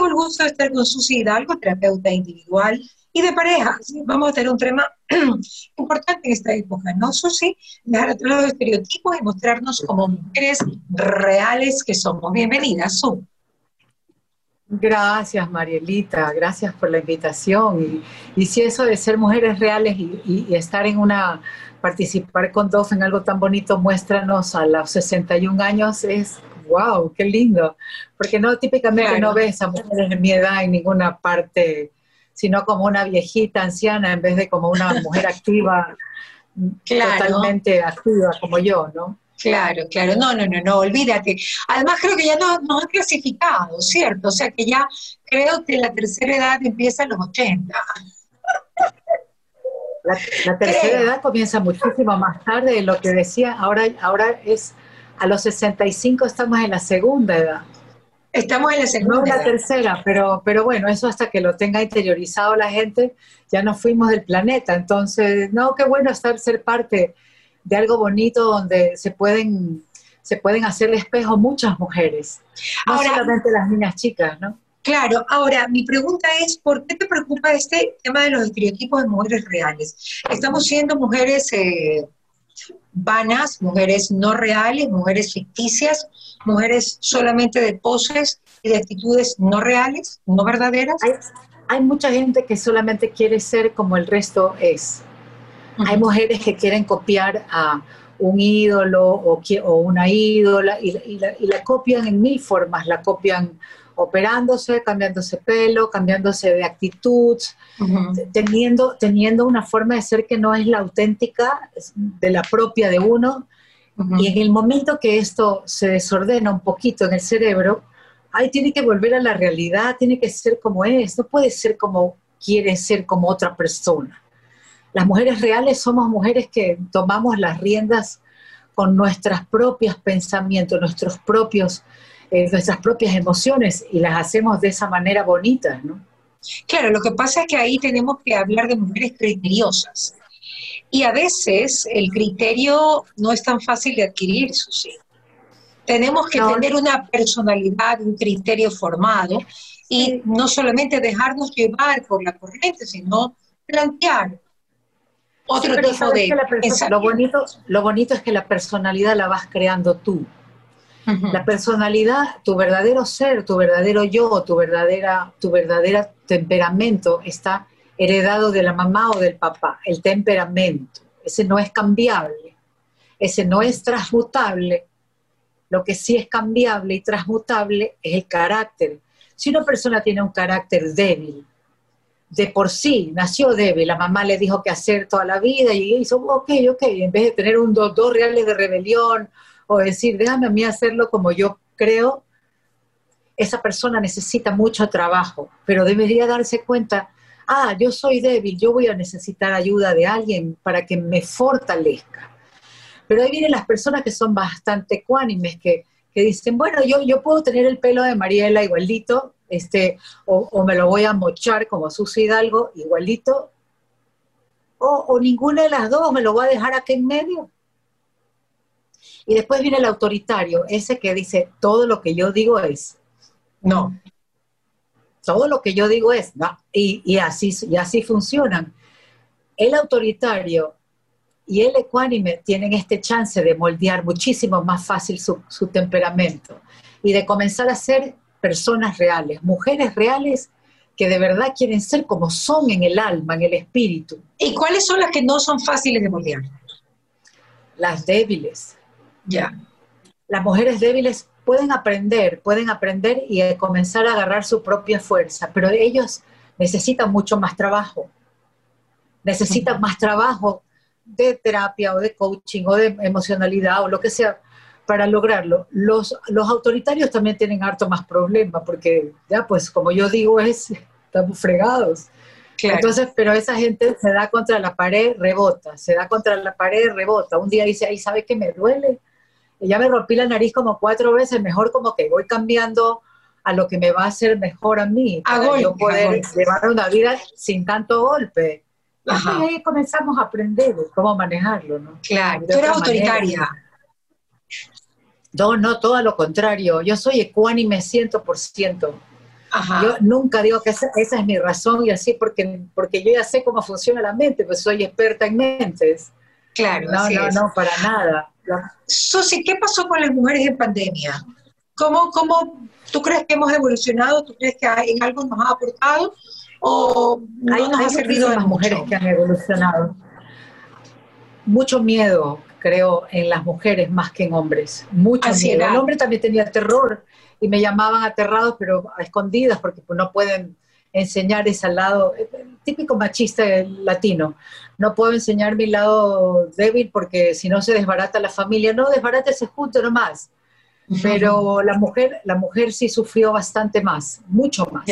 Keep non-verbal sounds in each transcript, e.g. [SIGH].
tengo el gusto de estar con Susi Hidalgo, terapeuta individual y de pareja. Vamos a tener un tema [CLEARS THROAT] importante en esta época, ¿no, Susi? Dejar atrás los estereotipos y mostrarnos como mujeres reales que somos. Bienvenida, Su. Gracias, Marielita, gracias por la invitación. Y, si eso de ser mujeres reales y, estar en una, participar con dos en algo tan bonito, muéstranos a los 61 años, es wow, qué lindo. Porque no, típicamente no ves a mujeres en mi edad en ninguna parte, sino como una viejita anciana en vez de como una mujer activa, totalmente activa como yo, ¿no? Claro, claro, no, no, no, no, olvídate. Además creo que ya nos, nos han clasificado, ¿cierto? O sea que ya creo que la tercera edad empieza en los 80. La, tercera edad comienza muchísimo más tarde de lo que decía, ahora, ahora es a los 65 estamos en la segunda edad. Estamos en la segunda. No en la tercera, pero, pero bueno, eso hasta que lo tenga interiorizado la gente, ya nos fuimos del planeta. Entonces, no, qué bueno estar, ser parte de algo bonito donde se pueden, se pueden hacer espejo muchas mujeres, no solamente las niñas chicas, ¿no? Claro, ahora mi pregunta es, ¿por qué te preocupa este tema de los estereotipos de mujeres reales? Estamos siendo mujeres eh, vanas, mujeres no reales, mujeres ficticias, mujeres solamente de poses y de actitudes no reales, no verdaderas. Hay, hay mucha gente que solamente quiere ser como el resto es. Hay mujeres que quieren copiar a un ídolo o, o una ídola y, la, copian en mil formas, la copian operándose, cambiándose pelo, cambiándose de actitud, teniendo, teniendo una forma de ser que no es la auténtica de la propia de uno. Y en el momento que esto se desordena un poquito en el cerebro, ahí tiene que volver a la realidad, tiene que ser como es, no puede ser como quiere ser como otra persona. Las mujeres reales somos mujeres que tomamos las riendas con nuestros propios pensamientos, nuestros propios, eh, nuestras propias emociones y las hacemos de esa manera bonita, ¿no? Claro, lo que pasa es que ahí tenemos que hablar de mujeres criteriosas. Y a veces el criterio no es tan fácil de adquirir, Susi. Tenemos que tener una personalidad, un criterio formado y no solamente dejarnos llevar por la corriente, sino plantear otro tipo de... lo, bonito, lo bonito es que la personalidad la vas creando tú. La personalidad, tu verdadero ser, tu verdadero yo, tu verdadera, tu verdadera temperamento está heredado de la mamá o del papá, el temperamento. Ese no es cambiable, ese no es transmutable. Lo que sí es cambiable y transmutable es el carácter. Si una persona tiene un carácter débil, de por sí nació débil, la mamá le dijo qué hacer toda la vida y hizo, ok, ok, en vez de tener un dos, dos reales de rebelión o decir, déjame a mí hacerlo como yo creo, esa persona necesita mucho trabajo, pero debería darse cuenta, ah, yo soy débil, yo voy a necesitar ayuda de alguien para que me fortalezca. Pero ahí vienen las personas que son bastante ecuánimes, que, que dicen, bueno, yo, yo puedo tener el pelo de Mariela igualito, este, o, me lo voy a mochar como Susi Hidalgo, igualito, o, o, ninguna de las dos, me lo voy a dejar aquí en medio. Y después viene el autoritario, ese que dice, todo lo que yo digo es, no, todo lo que yo digo es, no, y, y así, y así funcionan. El autoritario y el ecuánime tienen este chance de moldear muchísimo más fácil su, su temperamento y de comenzar a ser personas reales, mujeres reales que de verdad quieren ser como son en el alma, en el espíritu. ¿Y cuáles son las que no son fáciles de moldear? Las débiles. Ya. Las mujeres débiles pueden aprender, pueden aprender y comenzar a agarrar su propia fuerza, pero ellos necesitan mucho más trabajo. Necesitan más trabajo de terapia o de coaching o de emocionalidad o lo que sea para lograrlo. Los, los autoritarios también tienen harto más problemas, porque ya pues como yo digo es, estamos fregados. Entonces, pero esa gente se da contra la pared, rebota, se da contra la pared, rebota. Un día dice, ay, ¿sabe qué me duele? Ya me rompí la nariz como cuatro veces, mejor como que voy cambiando a lo que me va a hacer mejor a mí, para yo poder llevar una vida sin tanto golpe. Y ahí comenzamos a aprender cómo manejarlo, ¿no? Claro, tú eres autoritaria. No, no, todo lo contrario. Yo soy ecuánime 100%. Yo nunca digo que esa, es mi razón y así porque, porque yo ya sé cómo funciona la mente, pues soy experta en mentes. Claro, no, no, no, para nada. Susi, ¿qué pasó con las mujeres en pandemia? ¿Cómo, ¿Cómo tú crees que hemos evolucionado? ¿Tú crees que en algo nos ha aportado? ¿O no hay, nos ha servido de las mujeres que han evolucionado? Mucho miedo, creo, en las mujeres más que en hombres. Mucho miedo. El hombre también tenía terror y me llamaban aterrados, pero a escondidas, porque no pueden enseñar ese lado, eh, típico machista latino, no puedo enseñar mi lado débil porque si no se desbarata la familia, no, desbarátese junto nomás. Pero la mujer, la mujer sí sufrió bastante más, mucho más.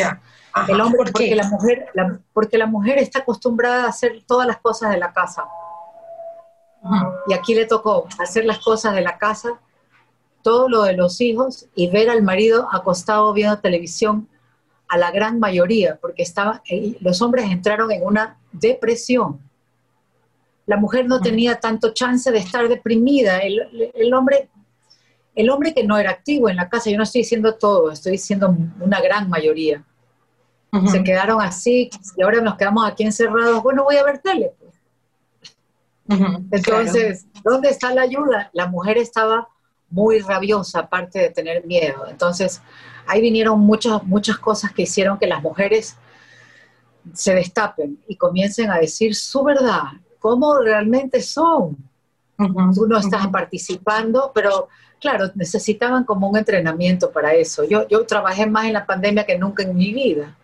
El hombre, porque la mujer, porque la mujer está acostumbrada a hacer todas las cosas de la casa. Y aquí le tocó hacer las cosas de la casa todo lo de los hijos y ver al marido acostado viendo televisión a la gran mayoría, porque estaba, eh, los hombres entraron en una depresión. La mujer no tenía tanto chance de estar deprimida. El, hombre, el hombre que no era activo en la casa, yo no estoy diciendo todo, estoy diciendo una gran mayoría. Se quedaron así y ahora nos quedamos aquí encerrados. Bueno, voy a ver tele. Pues. Entonces, ¿dónde está la ayuda? La mujer estaba muy rabiosa, aparte de tener miedo. Entonces, ahí vinieron muchas, muchas cosas que hicieron que las mujeres se destapen y comiencen a decir su verdad, cómo realmente son. Tú no estás participando, pero claro, necesitaban como un entrenamiento para eso. Yo, yo trabajé más en la pandemia que nunca en mi vida.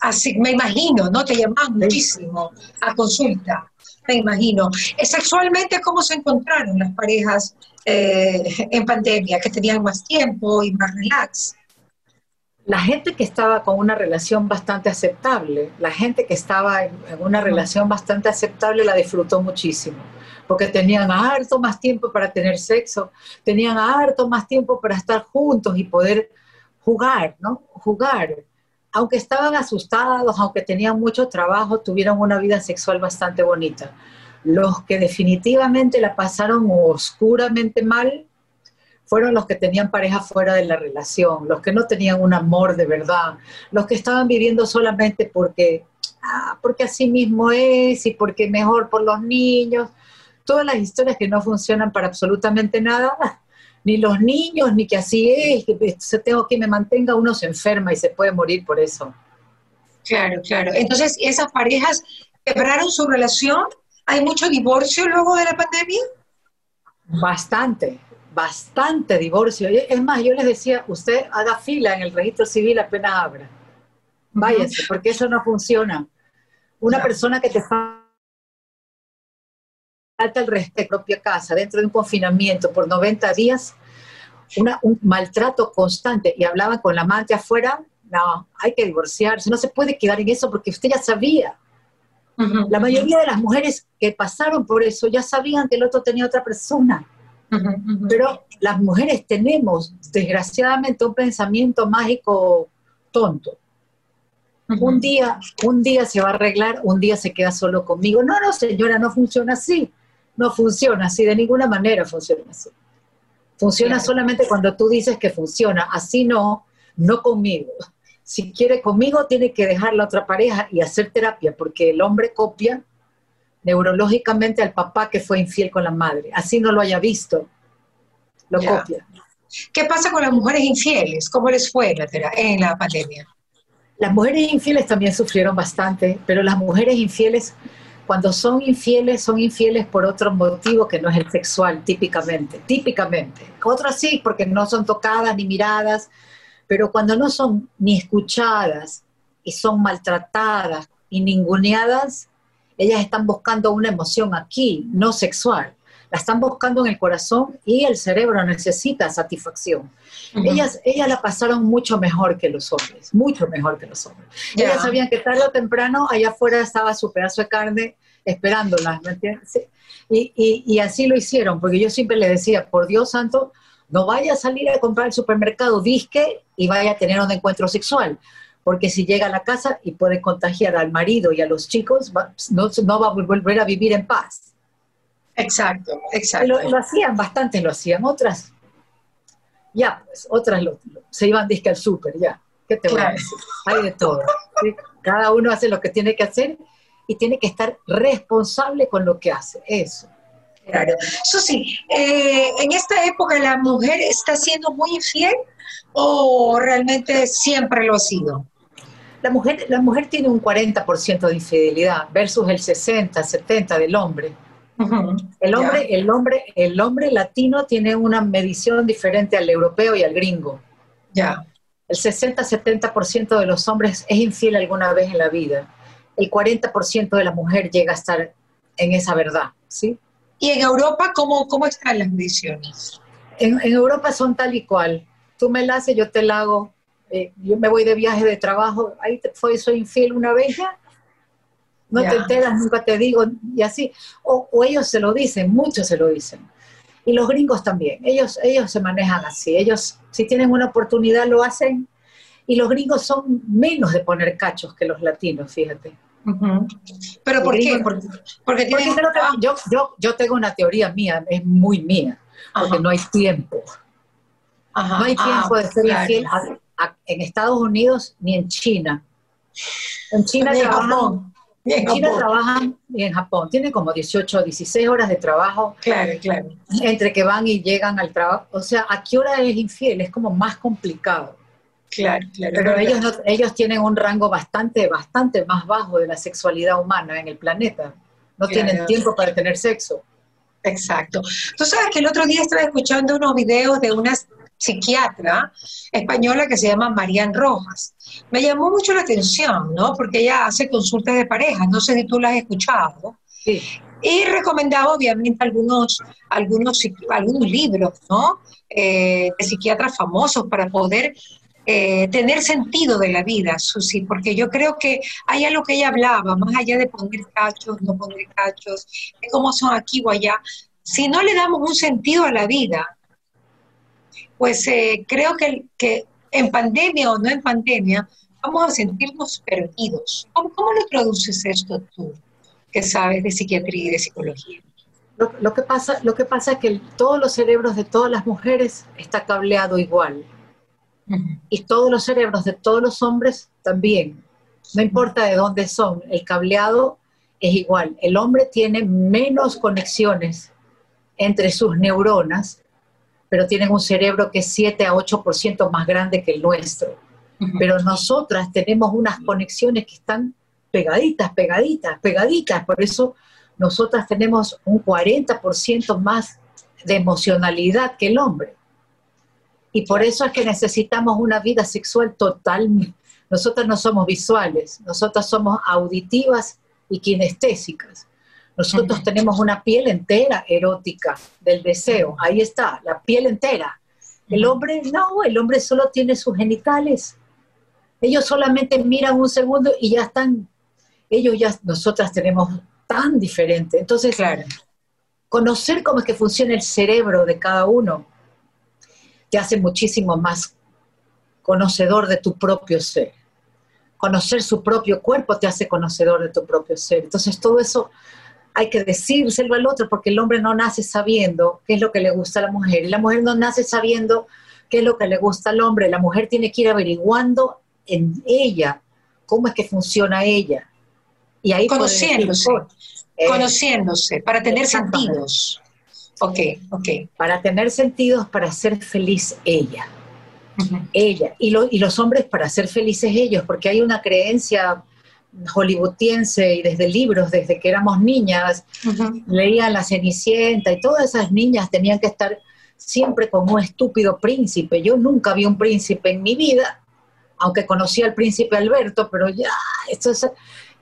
Así, me imagino, ¿no? Te llamaban muchísimo a consulta, me imagino. ¿Sexualmente cómo se encontraron las parejas eh, en pandemia, que tenían más tiempo y más relax. La gente que estaba con una relación bastante aceptable, la gente que estaba en, una relación bastante aceptable la disfrutó muchísimo, porque tenían harto más tiempo para tener sexo, tenían harto más tiempo para estar juntos y poder jugar, ¿no? Jugar. Aunque estaban asustados, aunque tenían mucho trabajo, tuvieron una vida sexual bastante bonita. Los que definitivamente la pasaron oscuramente mal fueron los que tenían pareja fuera de la relación, los que no tenían un amor de verdad, los que estaban viviendo solamente porque, ah, porque así mismo es y porque mejor por los niños. Todas las historias que no funcionan para absolutamente nada, [LAUGHS] ni los niños, ni que así es, que se tengo que me mantenga, uno se enferma y se puede morir por eso. Claro, claro. Entonces, esas parejas quebraron su relación ¿Hay mucho divorcio luego de la pandemia? Bastante, bastante divorcio. Es más, yo les decía, usted haga fila en el registro civil apenas abra. Váyase, porque eso no funciona. Una persona que te falta el respeto a propia casa, dentro de un confinamiento por 90 días, un maltrato constante, y hablaban con la amante afuera, no, hay que divorciarse, no se puede quedar en eso porque usted ya sabía. La mayoría de las mujeres que pasaron por eso ya sabían que el otro tenía otra persona. Pero las mujeres tenemos, desgraciadamente, un pensamiento mágico tonto. Un día, un día se va a arreglar, un día se queda solo conmigo. No, no, señora, no funciona así. No funciona así, de ninguna manera funciona así. Funciona solamente cuando tú dices que funciona. Así no, no conmigo si quiere conmigo, tiene que dejar la otra pareja y hacer terapia, porque el hombre copia neurológicamente al papá que fue infiel con la madre. Así no lo haya visto, lo copia. ¿Qué pasa con las mujeres infieles? ¿Cómo les fue en la pandemia? Las mujeres infieles también sufrieron bastante, pero las mujeres infieles, cuando son infieles, son infieles por otro motivo que no es el sexual, típicamente, típicamente. Otras sí, porque no son tocadas ni miradas, pero cuando no son ni escuchadas y son maltratadas y ninguneadas, ellas están buscando una emoción aquí, no sexual. La están buscando en el corazón y el cerebro necesita satisfacción. ellas, ellas la pasaron mucho mejor que los hombres, mucho mejor que los hombres. Ellas sabían que tarde o temprano allá afuera estaba su pedazo de carne esperándolas, ¿me entiendes? Y, y, y así lo hicieron, porque yo siempre les decía, por Dios santo, no vaya a salir a comprar al supermercado disque y vaya a tener un encuentro sexual, porque si llega a la casa y puede contagiar al marido y a los chicos, no, no va a volver a vivir en paz. Exacto, exacto. Lo, hacían, bastante lo hacían, otras, ya, pues, otras se iban disque al súper, ya. ¿Qué te voy a decir? Hay de todo. Cada uno hace lo que tiene que hacer y tiene que estar responsable con lo que hace. Eso. Claro. Susi, eh, ¿en esta época la mujer está siendo muy infiel o realmente siempre lo ha sido? La mujer, la mujer tiene un 40% de infidelidad versus el 60, 70 del hombre. El hombre, el hombre, el hombre latino tiene una medición diferente al europeo y al gringo. Ya. El 60-70% de los hombres es infiel alguna vez en la vida. El 40% de la mujer llega a estar en esa verdad, ¿sí? ¿Y en Europa cómo, cómo están las mediciones? En, Europa son tal y cual. Tú me la haces, yo te la hago. Eh, yo me voy de viaje de trabajo, ahí fue, soy infiel una vez ya. No te enteras, nunca te digo, y así. O, ellos se lo dicen, muchos se lo dicen. Y los gringos también, ellos, ellos se manejan así. Ellos, si tienen una oportunidad, lo hacen. Y los gringos son menos de poner cachos que los latinos, fíjate. ¿Pero por qué? Porque, yo, yo, yo tengo una teoría mía, es muy mía, porque no hay tiempo. No hay tiempo de ser infiel en Estados Unidos ni en China. En China trabajan, en, China trabajan y en Japón. Tienen como 18 o 16 horas de trabajo. Claro, claro. Entre que van y llegan al trabajo. O sea, ¿a qué hora es infiel? Es como más complicado. Claro, claro. Pero ellos, ellos tienen un rango bastante, bastante más bajo de la sexualidad humana en el planeta. No tienen tiempo para tener sexo. Exacto. Tú sabes que el otro día estaba escuchando unos videos de una psiquiatra española que se llama Marian Rojas. Me llamó mucho la atención, ¿no? Porque ella hace consultas de pareja, no sé si tú la has escuchado. Sí. Y recomendaba obviamente algunos, algunos, algunos libros, ¿no? Eh, de psiquiatras famosos para poder eh, tener sentido de la vida, Susi, porque yo creo que hay algo que ella hablaba, más allá de poner cachos, no poner cachos, de cómo son aquí o allá, si no le damos un sentido a la vida, pues eh, creo que, que en pandemia o no en pandemia, vamos a sentirnos perdidos. ¿Cómo, cómo lo traduces esto tú, que sabes de psiquiatría y de psicología? Lo, que pasa, lo que pasa es que todos los cerebros de todas las mujeres está cableado igual. Y todos los cerebros de todos los hombres también. No importa de dónde son, el cableado es igual. El hombre tiene menos conexiones entre sus neuronas, pero tienen un cerebro que es 7 a 8% más grande que el nuestro. Pero nosotras tenemos unas conexiones que están pegaditas, pegaditas, pegaditas. Por eso nosotras tenemos un 40% más de emocionalidad que el hombre. Y por eso es que necesitamos una vida sexual total. Nosotras no somos visuales, nosotras somos auditivas y kinestésicas. Nosotros tenemos una piel entera erótica del deseo. Ahí está, la piel entera. El hombre no, el hombre solo tiene sus genitales. Ellos solamente miran un segundo y ya están, ellos ya, nosotras tenemos tan diferente. Entonces, claro. conocer cómo es que funciona el cerebro de cada uno te hace muchísimo más conocedor de tu propio ser. Conocer su propio cuerpo te hace conocedor de tu propio ser. Entonces todo eso hay que decírselo al otro porque el hombre no nace sabiendo qué es lo que le gusta a la mujer y la mujer no nace sabiendo qué es lo que le gusta al hombre. La mujer tiene que ir averiguando en ella cómo es que funciona ella. Y ahí conociéndose, eh, conociéndose para tener sentidos. Ok, ok. Para tener sentidos, para ser feliz ella. Ella. Y, y los hombres para ser felices ellos, porque hay una creencia hollywoodiense y desde libros, desde que éramos niñas, leían La Cenicienta y todas esas niñas tenían que estar siempre como un estúpido príncipe. Yo nunca vi un príncipe en mi vida, aunque conocí al príncipe Alberto, pero ya, esto es...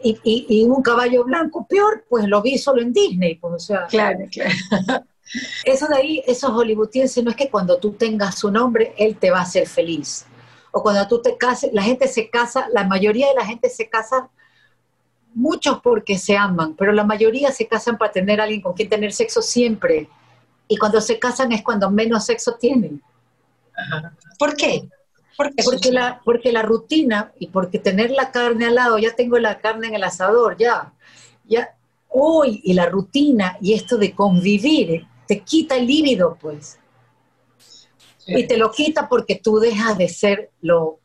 Y, y, un caballo blanco peor, pues lo vi solo en Disney. Pues, o sea, claro, claro. [LAUGHS] Eso de ahí, esos hollywoodienses, no es que cuando tú tengas su nombre, él te va a hacer feliz. O cuando tú te cases, la gente se casa, la mayoría de la gente se casa, muchos porque se aman, pero la mayoría se casan para tener a alguien con quien tener sexo siempre. Y cuando se casan es cuando menos sexo tienen. ¿Por qué? porque, la, porque la rutina y porque tener la carne al lado, ya tengo la carne en el asador, ya, ya, uy, y la rutina y esto de convivir, te quita el líbido, pues. Y te lo quita porque tú dejas de ser lo,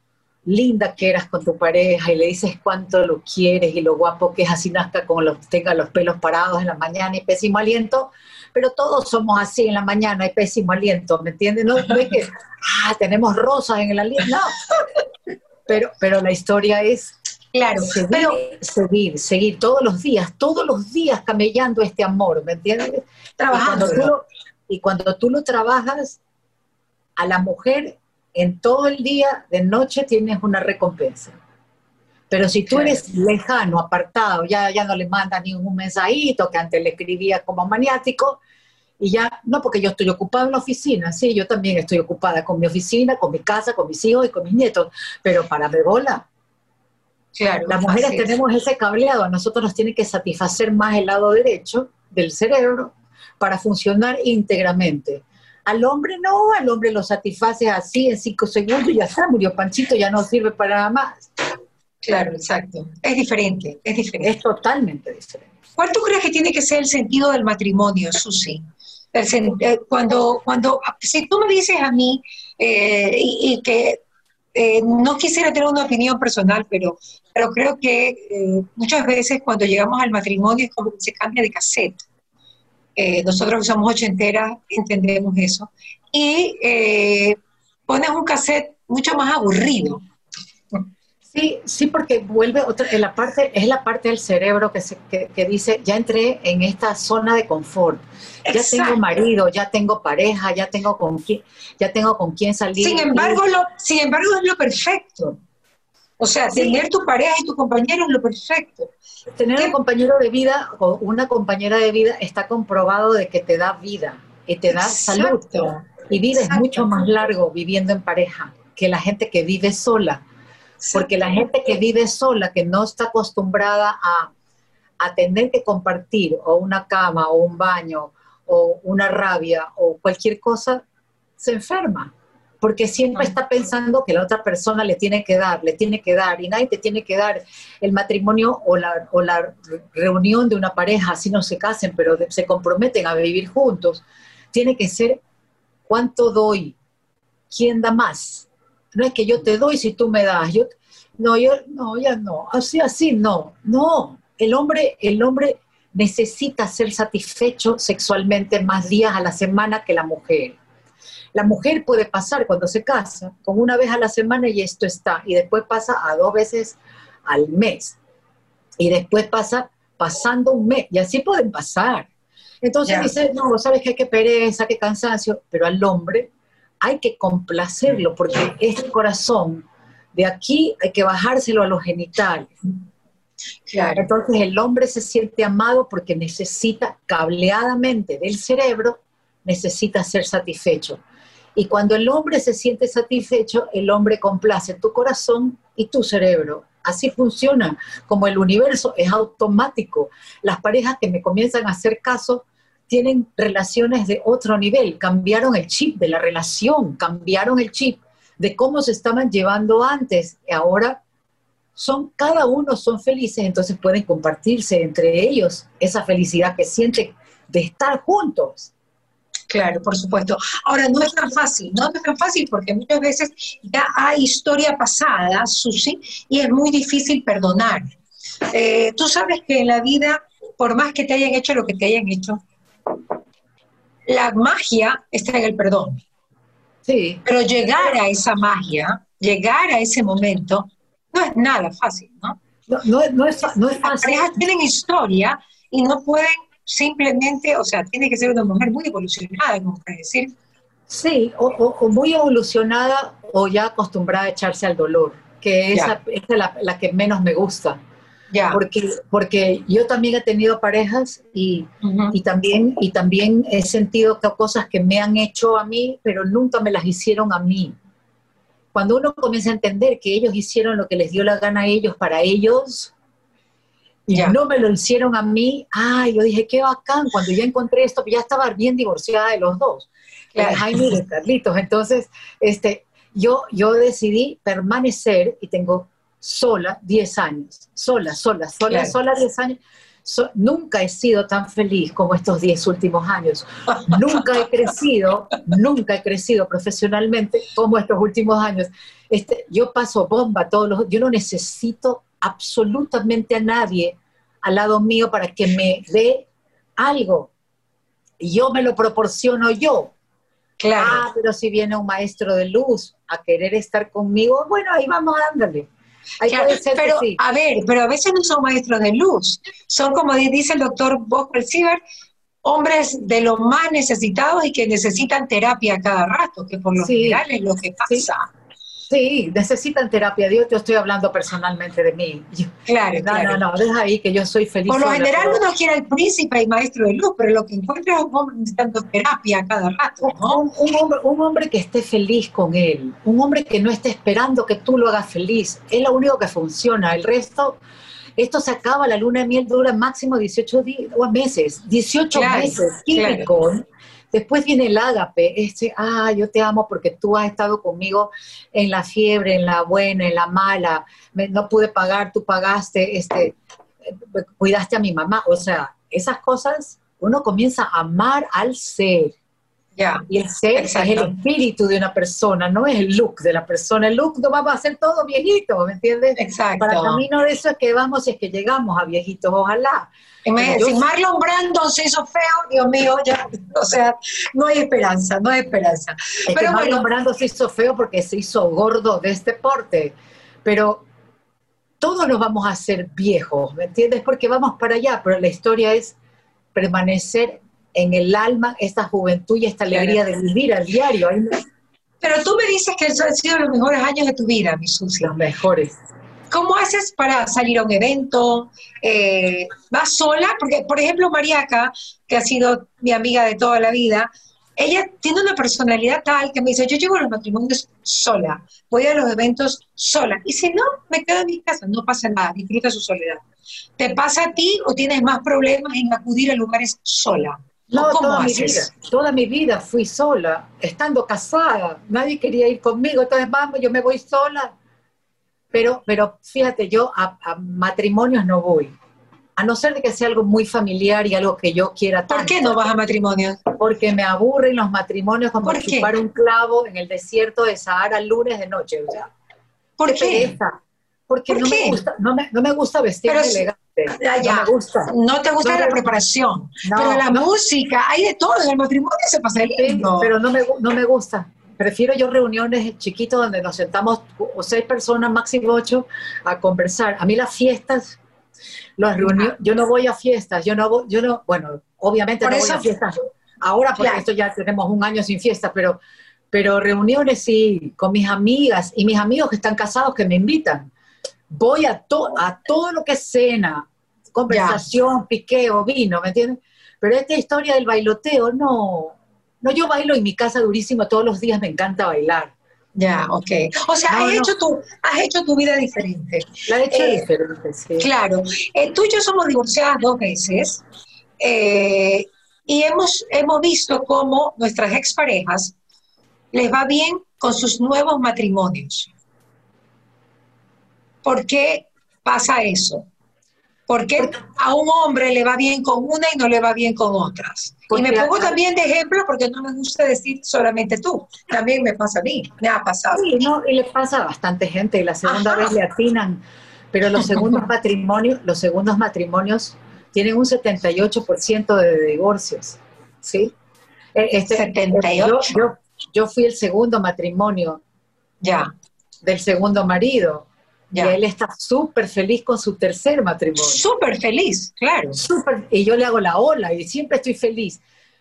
linda que eras con tu pareja y le dices cuánto lo quieres y lo guapo que es así nazca con los tenga los pelos parados en la mañana y pésimo aliento, pero todos somos así en la mañana y pésimo aliento, ¿me entiendes? No, es que [LAUGHS] ah, tenemos rosas en el aliento, no. Pero, pero la historia es Claro, seguir, pero seguir, seguir todos los días, todos los días camellando este amor, ¿me entiendes? Trabajando. y cuando tú lo trabajas, a la mujer en todo el día, de noche, tienes una recompensa. Pero si tú eres lejano, apartado, ya, ya no le mandas ningún mensajito que antes le escribía como maniático, y ya, no porque yo estoy ocupada en la oficina, sí, yo también estoy ocupada con mi oficina, con mi casa, con mis hijos y con mis nietos, pero para bola. Claro, Las mujeres tenemos ese cableado, a nosotros nos tiene que satisfacer más el lado derecho del cerebro para funcionar íntegramente. Al hombre no, al hombre lo satisface así en cinco segundos y ya está, murió Panchito, ya no sirve para nada más. Claro, exacto. Es diferente, es diferente. Es totalmente diferente. ¿Cuál tú crees que tiene que ser el sentido del matrimonio, Susi? Eh, cuando, cuando, si tú me dices a mí eh, y, que eh, no quisiera tener una opinión personal, pero, pero creo que muchas veces cuando llegamos al matrimonio es como que se cambia de cassette. Eh, nosotros que somos ochenteras entendemos eso, y eh, pones un cassette mucho más aburrido. Sí, sí, porque vuelve otra, en la parte, es la parte del cerebro que, se, que, dice, ya entré en esta zona de confort, ya tengo marido, ya tengo pareja, ya tengo con quién, ya tengo con quién salir. Sin embargo, lo, sin embargo es lo perfecto. O sea, tener tu pareja y tu compañero es lo perfecto. Tener un compañero de vida o una compañera de vida está comprobado de que te da vida y te da salud. Y vives mucho más largo viviendo en pareja que la gente que vive sola. Porque la gente que vive sola, que no está acostumbrada a, a tener que compartir o una cama o un baño o una rabia o cualquier cosa, se enferma porque siempre está pensando que la otra persona le tiene que dar, le tiene que dar, y nadie te tiene que dar el matrimonio o la, o la reunión de una pareja, si no se casen, pero se comprometen a vivir juntos. Tiene que ser cuánto doy, quién da más. No es que yo te doy si tú me das, yo, no, yo, no, ya no, así, así, no, no. El hombre, el hombre necesita ser satisfecho sexualmente más días a la semana que la mujer. La mujer puede pasar cuando se casa con una vez a la semana y esto está, y después pasa a dos veces al mes, y después pasa pasando un mes, y así pueden pasar. Entonces dice, no, sabes que hay que pereza, qué cansancio, pero al hombre hay que complacerlo porque es el corazón. De aquí hay que bajárselo a los genitales. Claro. Entonces el hombre se siente amado porque necesita cableadamente del cerebro, necesita ser satisfecho. Y cuando el hombre se siente satisfecho, el hombre complace tu corazón y tu cerebro. Así funciona, como el universo es automático. Las parejas que me comienzan a hacer caso tienen relaciones de otro nivel, cambiaron el chip de la relación, cambiaron el chip de cómo se estaban llevando antes. Ahora son, cada uno son felices, entonces pueden compartirse entre ellos esa felicidad que sienten de estar juntos. Claro, por supuesto. Ahora, no es tan fácil, no es tan fácil porque muchas veces ya hay historia pasada, Susi, y es muy difícil perdonar. Eh, tú sabes que en la vida, por más que te hayan hecho lo que te hayan hecho, la magia está en el perdón. Sí. Pero llegar a esa magia, llegar a ese momento, no es nada fácil, ¿no? No, no, no es, no es fácil. Las parejas tienen historia y no pueden simplemente, o sea, tiene que ser una mujer muy evolucionada, como para decir. Sí, o, muy evolucionada o ya acostumbrada a echarse al dolor, que esa, es la, que menos me gusta. Ya. Porque, porque yo también he tenido parejas y, y, también, y también he sentido cosas que me han hecho a mí, pero nunca me las hicieron a mí. Cuando uno comienza a entender que ellos hicieron lo que les dio la gana a ellos para ellos, y no me lo hicieron a mí, ay, yo dije, qué bacán, cuando ya encontré esto, ya estaba bien divorciada de los dos, claro. Jaime y Carlitos. Entonces, este, yo, yo decidí permanecer y tengo sola 10 años, sola, sola, sola, sola 10 años, nunca he sido tan feliz como estos 10 últimos años. nunca he crecido, nunca he crecido profesionalmente como estos últimos años. Este, yo paso bomba todos los yo no necesito absolutamente a nadie al lado mío para que me dé algo. Yo me lo proporciono yo. Claro. Ah, pero si viene un maestro de luz a querer estar conmigo, bueno, ahí vamos dándole pero, a ver, pero a veces no son maestros de luz, son como dice el doctor Bosco Sieber, hombres de los más necesitados y que necesitan terapia cada rato, que por lo general es lo que pasa. Sí, necesitan terapia. Yo te estoy hablando personalmente de mí. claro, no, no, no, deja ahí que yo soy feliz. Por lo general uno quiere el príncipe y maestro de luz, pero lo que encuentra es un hombre necesitando terapia cada rato, Un, hombre, un hombre que esté feliz con él, un hombre que no esté esperando que tú lo hagas feliz, es lo único que funciona. El resto, esto se acaba, la luna de miel dura máximo 18 días, o meses, 18 meses, químico. Después viene el ágape, este, ah, yo te amo porque tú has estado conmigo en la fiebre, en la buena, en la mala, no pude pagar, tú pagaste, este, cuidaste a mi mamá. O sea, esas cosas uno comienza a amar al ser. Y el ser es el espíritu de una persona, no es el look de la persona. El look no va a ser todo viejito, ¿me entiendes? Exacto. Para el camino de eso es que vamos es que llegamos a viejitos, ojalá. Si Marlon Brando se hizo feo, Dios mío, ya, o sea, no hay esperanza, no hay esperanza. Pero Marlon Brando se hizo feo porque se hizo gordo de este porte, pero todos nos vamos a hacer viejos, ¿me entiendes? Porque vamos para allá, pero la historia es permanecer en el alma esta juventud y esta alegría de vivir al diario. Pero tú me dices que esos han sido los mejores años de tu vida, mi Susi. Los mejores. ¿Cómo haces para salir a un evento? Eh, ¿Vas sola? Porque, por ejemplo, Mariaca, que ha sido mi amiga de toda la vida, ella tiene una personalidad tal que me dice, yo llevo a los matrimonios sola, voy a los eventos sola. Y si no, me quedo en mi casa, no pasa nada, disfruta su soledad. ¿Te pasa a ti o tienes más problemas en acudir a lugares sola? No, toda mi, vida, toda mi vida fui sola, estando casada, nadie quería ir conmigo, entonces vamos, yo me voy sola. Pero, pero fíjate, yo a, matrimonios no voy, a no ser de que sea algo muy familiar y algo que yo quiera tanto. ¿Por qué no vas a matrimonios? Porque me aburren los matrimonios como chupar un clavo en el desierto de Sahara lunes de noche. O sea, ¿Por qué? Porque no, Me gusta, no, me, no me gusta vestirme elegante. Ya, No me gusta. No te gusta la preparación. pero la música, hay de todo. En el matrimonio se pasa el Pero no me, no me gusta. Prefiero yo reuniones chiquitas donde nos sentamos o seis personas, máximo ocho, a conversar. A mí las fiestas, las reuniones, yo no voy a fiestas, yo no, yo no, bueno, obviamente no voy a fiestas. Ahora, porque esto ya tenemos un año sin fiestas, pero, pero reuniones sí, con mis amigas y mis amigos que están casados que me invitan voy a, a todo lo que es cena, conversación, piqueo, vino, ¿me entiendes? Pero esta historia del bailoteo, no. No, yo bailo en mi casa durísimo, todos los días me encanta bailar. Ya, ok. O sea, has, Hecho tu, has hecho tu vida diferente. La he hecho eh, diferente, sí. Claro. Eh, tú y yo somos divorciadas dos veces eh, y hemos, hemos visto cómo nuestras exparejas les va bien con sus nuevos matrimonios. ¿Por qué pasa eso? ¿Por qué a un hombre le va bien con una y no le va bien con otras? y me pongo también de ejemplo porque no me gusta decir solamente tú, también me pasa a mí, me ha pasado. Sí, no, y le pasa a bastante gente y la segunda vez le atinan, pero los segundos [LAUGHS] matrimonios, los segundos matrimonios tienen un 78% de divorcios, ¿sí? E, este, 78. Yo, yo, fui el segundo matrimonio ya. del segundo marido y él está súper feliz con su tercer matrimonio. Súper feliz, claro. y yo le hago la ola y siempre estoy feliz.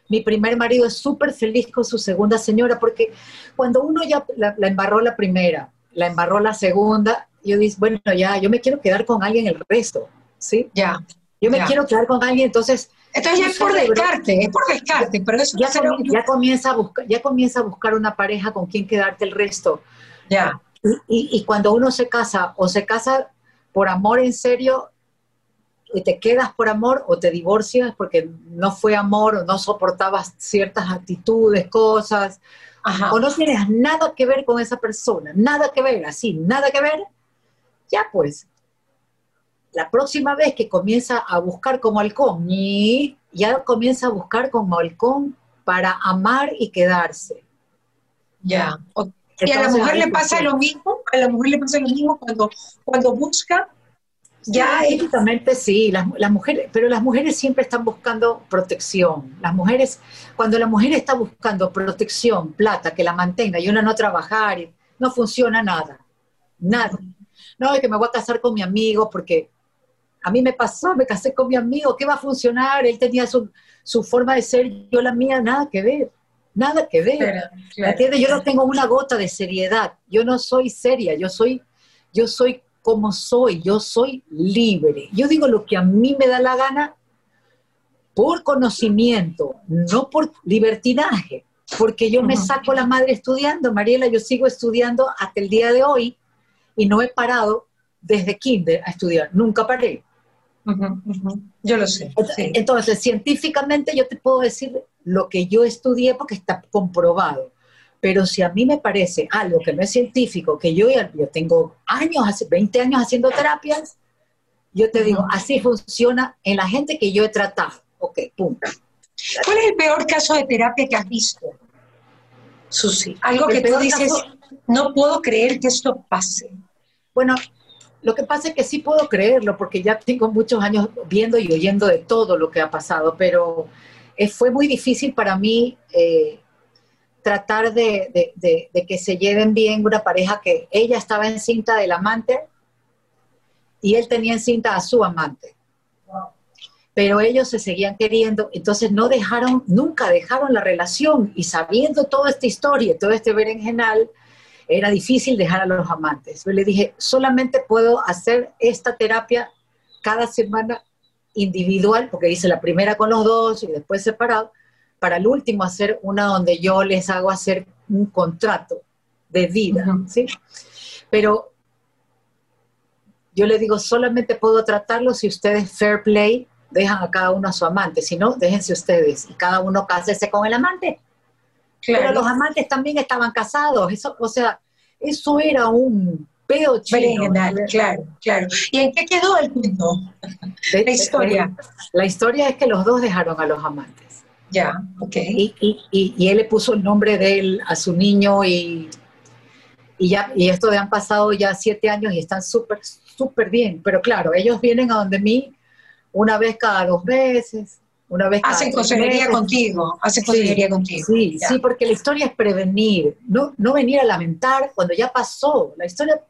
Mi primer marido es súper feliz con su segunda señora, porque cuando uno ya la, embarró la primera, la embarró la segunda, yo digo, bueno, ya, yo me quiero quedar con alguien el resto, ¿sí? Ya. Yo me quiero quedar con alguien, entonces... Entonces ya es por descarte, es por descarte, pero eso ya, ya, comienza a buscar, ya comienza a buscar una pareja con quien quedarte el resto. Ya. Y, cuando uno se casa, o se casa por amor en serio, y te quedas por amor, o te divorcias porque no fue amor, o no soportabas ciertas actitudes, cosas, o no tienes nada que ver con esa persona, nada que ver, así, nada que ver, ya pues, la próxima vez que comienza a buscar como halcón, ya comienza a buscar como halcón para amar y quedarse. Ya. Y a la mujer le pasa lo mismo, a la mujer le pasa lo mismo cuando, cuando busca ya sí, las, las, mujeres, pero las mujeres siempre están buscando protección. Las mujeres, cuando la mujer está buscando protección, plata, que la mantenga y una no trabajar, no funciona nada, nada. No, es que me voy a casar con mi amigo porque a mí me pasó, me casé con mi amigo, ¿qué va a funcionar? Él tenía su, su forma de ser, yo la mía, nada que ver, nada que ver. Yo no tengo una gota de seriedad, yo no soy seria, yo soy, yo soy como soy, yo soy libre. Yo digo lo que a mí me da la gana por conocimiento, no por libertinaje, porque yo me saco la madre estudiando, Mariela, yo sigo estudiando hasta el día de hoy y no he parado desde kinder a estudiar, nunca paré. Yo lo sé. Entonces, científicamente yo te puedo decir lo que yo estudié porque está comprobado. Pero si a mí me parece algo que no es científico, que yo, yo tengo años, hace 20 años haciendo terapias, yo te digo, así funciona en la gente que yo he tratado. Ok, punto. ¿Cuál es el peor caso de terapia que has visto, Susi? Algo que tú dices, no puedo creer que esto pase. Bueno, lo que pasa es que sí puedo creerlo, porque ya tengo muchos años viendo y oyendo de todo lo que ha pasado, pero eh, fue muy difícil para mí eh, tratar de, que se lleven bien una pareja que ella estaba encinta del amante y él tenía encinta a su amante. Pero ellos se seguían queriendo, entonces no dejaron, nunca dejaron la relación y sabiendo toda esta historia, todo este berenjenal, era difícil dejar a los amantes. Yo le dije, solamente puedo hacer esta terapia cada semana individual, porque hice la primera con los dos y después separado, para el último hacer una donde yo les hago hacer un contrato de vida, ¿sí? Pero yo le digo, solamente puedo tratarlo si ustedes fair play dejan a cada uno a su amante, si no, déjense ustedes y cada uno cásese con el amante. Pero los amantes también estaban casados, eso, o sea, eso era un peo chino. Claro, claro. ¿Y en qué quedó el cuento? La historia. La historia es que los dos dejaron a los amantes. Ya, ok. Y, él le puso el nombre de él a su niño y, y ya, y esto de han pasado ya siete años y están súper, súper bien. Pero claro, ellos vienen a donde mí una vez cada dos meses, una vez Hacen consejería contigo, hacen consejería contigo. Sí, sí, porque la historia es prevenir, no, no venir a lamentar cuando ya pasó. La historia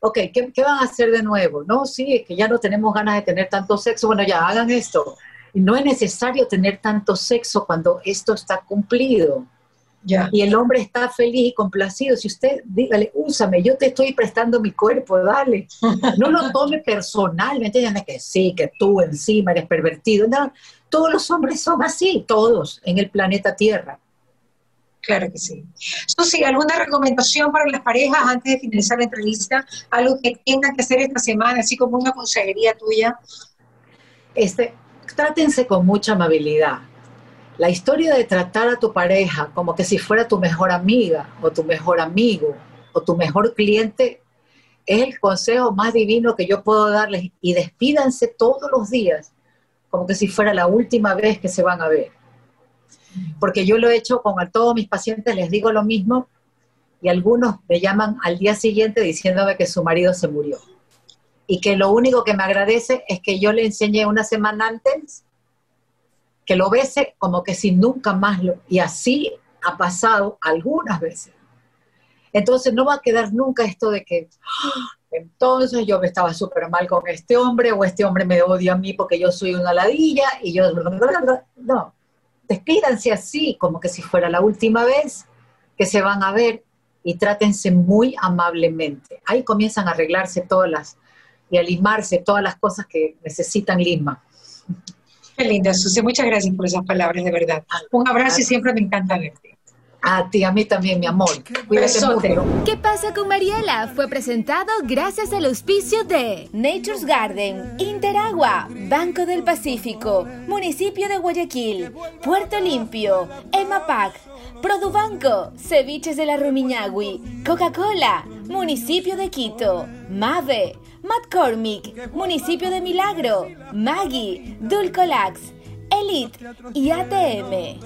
ok, ¿qué, ¿qué, van a hacer de nuevo? No, sí, es que ya no tenemos ganas de tener tanto sexo, bueno, ya hagan esto no es necesario tener tanto sexo cuando esto está cumplido. Ya. Y el hombre está feliz y complacido. Si usted, dígale, úsame, yo te estoy prestando mi cuerpo, dale. [LAUGHS] No lo tome personalmente, dígame que sí, que tú encima eres pervertido. No, todos los hombres son así, todos en el planeta Tierra. Claro que sí. Susi, ¿alguna recomendación para las parejas antes de finalizar la entrevista? Algo que tengan que hacer esta semana, así como una consejería tuya. Este, trátense con mucha amabilidad. La historia de tratar a tu pareja como que si fuera tu mejor amiga o tu mejor amigo o tu mejor cliente es el consejo más divino que yo puedo darles y despídanse todos los días como que si fuera la última vez que se van a ver. Porque yo lo he hecho con todos mis pacientes, les digo lo mismo y algunos me llaman al día siguiente diciéndome que su marido se murió y que lo único que me agradece es que yo le enseñé una semana antes que lo bese como que si nunca más lo... Y así ha pasado algunas veces. Entonces no va a quedar nunca esto de que, ah, entonces yo me estaba súper mal con este hombre o este hombre me odia a mí porque yo soy una ladilla y yo... No, despídanse así como que si fuera la última vez que se van a ver y trátense muy amablemente. Ahí comienzan a arreglarse todas las y a limarse todas las cosas que necesitan lima. Qué linda, Susi. Muchas gracias por esas palabras, de verdad. Un abrazo y siempre me encanta verte. A ti, a mí también, mi amor. Cuídate. ¿Qué pasa con Mariela? Fue presentado gracias al auspicio de Nature's Garden, Interagua, Banco del Pacífico, Municipio de Guayaquil, Puerto Limpio, EMAPAC, Produbanco, Ceviches de la Rumiñahui, Coca-Cola, Municipio de Quito, MAVE, McCormick, Municipio de Milagro, Maggie, Dulcolax, Elite y ATM.